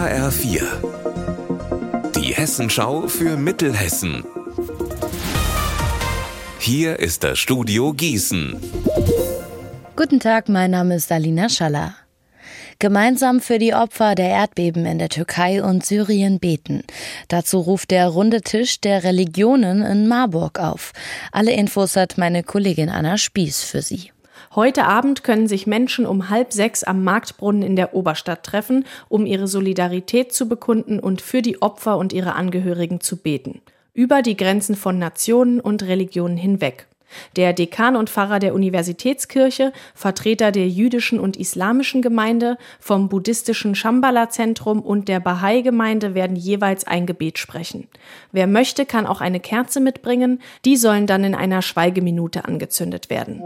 HR4. Die Hessenschau für Mittelhessen. Hier ist das Studio Gießen. Guten Tag, mein Name ist Alina Schaller. Gemeinsam für die Opfer der Erdbeben in der Türkei und Syrien beten. Dazu ruft der runde Tisch der Religionen in Marburg auf. Alle Infos hat meine Kollegin Anna Spieß für Sie. Heute Abend können sich Menschen um halb sechs am Marktbrunnen in der Oberstadt treffen, um ihre Solidarität zu bekunden und für die Opfer und ihre Angehörigen zu beten. Über die Grenzen von Nationen und Religionen hinweg. Der Dekan und Pfarrer der Universitätskirche, Vertreter der jüdischen und islamischen Gemeinde, vom buddhistischen Shambhala-Zentrum und der Bahai-Gemeinde werden jeweils ein Gebet sprechen. Wer möchte, kann auch eine Kerze mitbringen. Die sollen dann in einer Schweigeminute angezündet werden.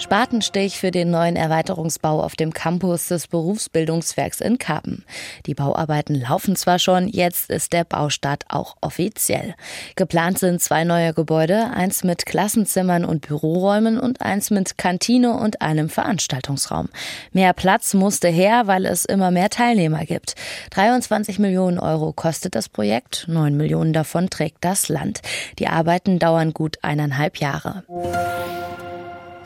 Spatenstich für den neuen Erweiterungsbau auf dem Campus des Berufsbildungswerks in Karpen. Die Bauarbeiten laufen zwar schon, jetzt ist der Baustart auch offiziell. Geplant sind zwei neue Gebäude, eins mit Klassenzimmern und Büroräumen und eins mit Kantine und einem Veranstaltungsraum. Mehr Platz musste her, weil es immer mehr Teilnehmer gibt. 23 Millionen Euro kostet das Projekt, 9 Millionen davon trägt das Land. Die Arbeiten dauern gut eineinhalb Jahre.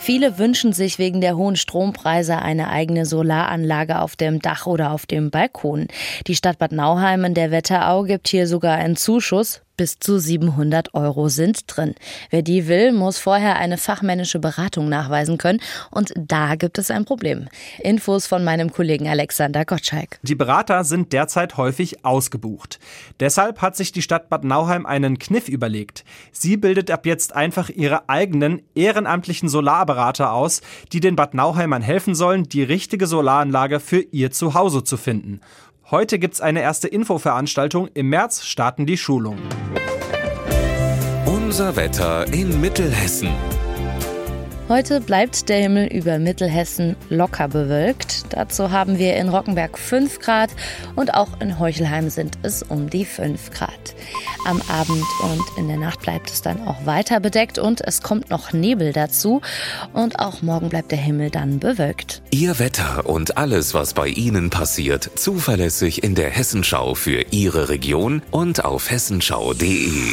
Viele wünschen sich wegen der hohen Strompreise eine eigene Solaranlage auf dem Dach oder auf dem Balkon. Die Stadt Bad Nauheim in der Wetterau gibt hier sogar einen Zuschuss bis zu 700 Euro sind drin. Wer die will, muss vorher eine fachmännische Beratung nachweisen können. Und da gibt es ein Problem. Infos von meinem Kollegen Alexander Gottschalk. Die Berater sind derzeit häufig ausgebucht. Deshalb hat sich die Stadt Bad Nauheim einen Kniff überlegt. Sie bildet ab jetzt einfach ihre eigenen ehrenamtlichen Solarberater aus, die den Bad Nauheimern helfen sollen, die richtige Solaranlage für ihr Zuhause zu finden. Heute gibt es eine erste Infoveranstaltung. Im März starten die Schulungen. Unser Wetter in Mittelhessen. Heute bleibt der Himmel über Mittelhessen locker bewölkt. Dazu haben wir in Rockenberg 5 Grad und auch in Heuchelheim sind es um die 5 Grad. Am Abend und in der Nacht bleibt es dann auch weiter bedeckt und es kommt noch Nebel dazu. Und auch morgen bleibt der Himmel dann bewölkt. Ihr Wetter und alles, was bei Ihnen passiert, zuverlässig in der Hessenschau für Ihre Region und auf hessenschau.de.